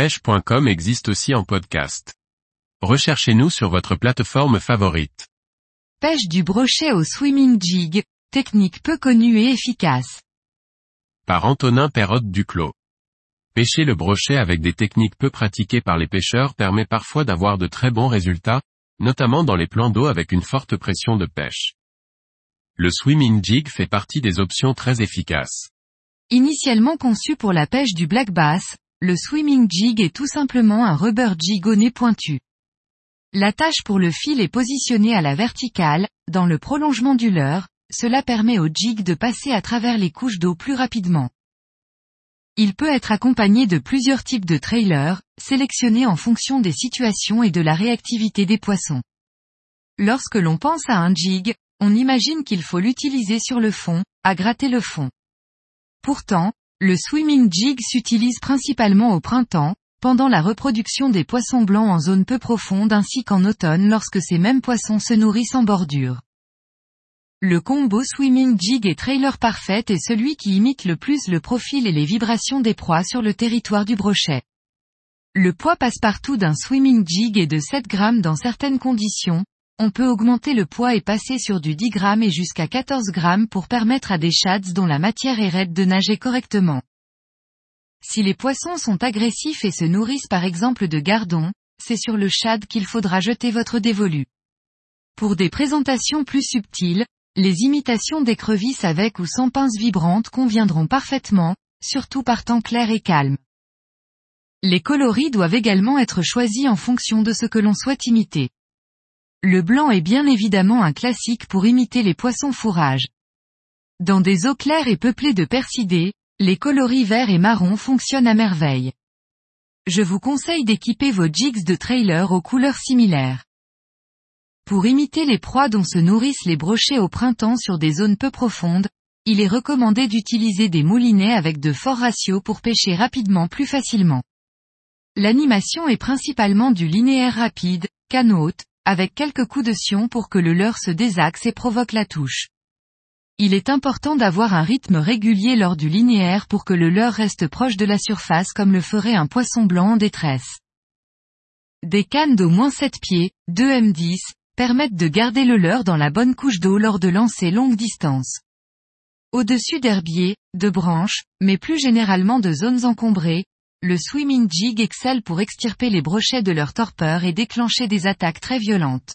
pêche.com existe aussi en podcast. Recherchez-nous sur votre plateforme favorite. Pêche du brochet au swimming jig, technique peu connue et efficace. Par Antonin Perrotte Duclos. Pêcher le brochet avec des techniques peu pratiquées par les pêcheurs permet parfois d'avoir de très bons résultats, notamment dans les plans d'eau avec une forte pression de pêche. Le swimming jig fait partie des options très efficaces. Initialement conçu pour la pêche du black bass, le swimming jig est tout simplement un rubber jig au nez pointu. L'attache pour le fil est positionnée à la verticale, dans le prolongement du leurre, cela permet au jig de passer à travers les couches d'eau plus rapidement. Il peut être accompagné de plusieurs types de trailers, sélectionnés en fonction des situations et de la réactivité des poissons. Lorsque l'on pense à un jig, on imagine qu'il faut l'utiliser sur le fond, à gratter le fond. Pourtant, le swimming jig s'utilise principalement au printemps, pendant la reproduction des poissons blancs en zone peu profonde ainsi qu'en automne lorsque ces mêmes poissons se nourrissent en bordure. Le combo swimming jig et trailer parfait est celui qui imite le plus le profil et les vibrations des proies sur le territoire du brochet. Le poids passe-partout d'un swimming jig est de 7 grammes dans certaines conditions, on peut augmenter le poids et passer sur du 10 grammes et jusqu'à 14 grammes pour permettre à des shads dont la matière est raide de nager correctement. Si les poissons sont agressifs et se nourrissent par exemple de gardons, c'est sur le shad qu'il faudra jeter votre dévolu. Pour des présentations plus subtiles, les imitations d'écrevisses avec ou sans pinces vibrantes conviendront parfaitement, surtout par temps clair et calme. Les coloris doivent également être choisis en fonction de ce que l'on souhaite imiter. Le blanc est bien évidemment un classique pour imiter les poissons fourrages. Dans des eaux claires et peuplées de persidés, les coloris verts et marron fonctionnent à merveille. Je vous conseille d'équiper vos jigs de trailer aux couleurs similaires. Pour imiter les proies dont se nourrissent les brochets au printemps sur des zones peu profondes, il est recommandé d'utiliser des moulinets avec de forts ratios pour pêcher rapidement plus facilement. L'animation est principalement du linéaire rapide, canot, avec quelques coups de sion pour que le leurre se désaxe et provoque la touche. Il est important d'avoir un rythme régulier lors du linéaire pour que le leurre reste proche de la surface comme le ferait un poisson blanc en détresse. Des cannes d'au moins 7 pieds, 2 M10, permettent de garder le leurre dans la bonne couche d'eau lors de lancers longue distance. Au-dessus d'herbiers, de branches, mais plus généralement de zones encombrées, le swimming jig excelle pour extirper les brochets de leur torpeur et déclencher des attaques très violentes.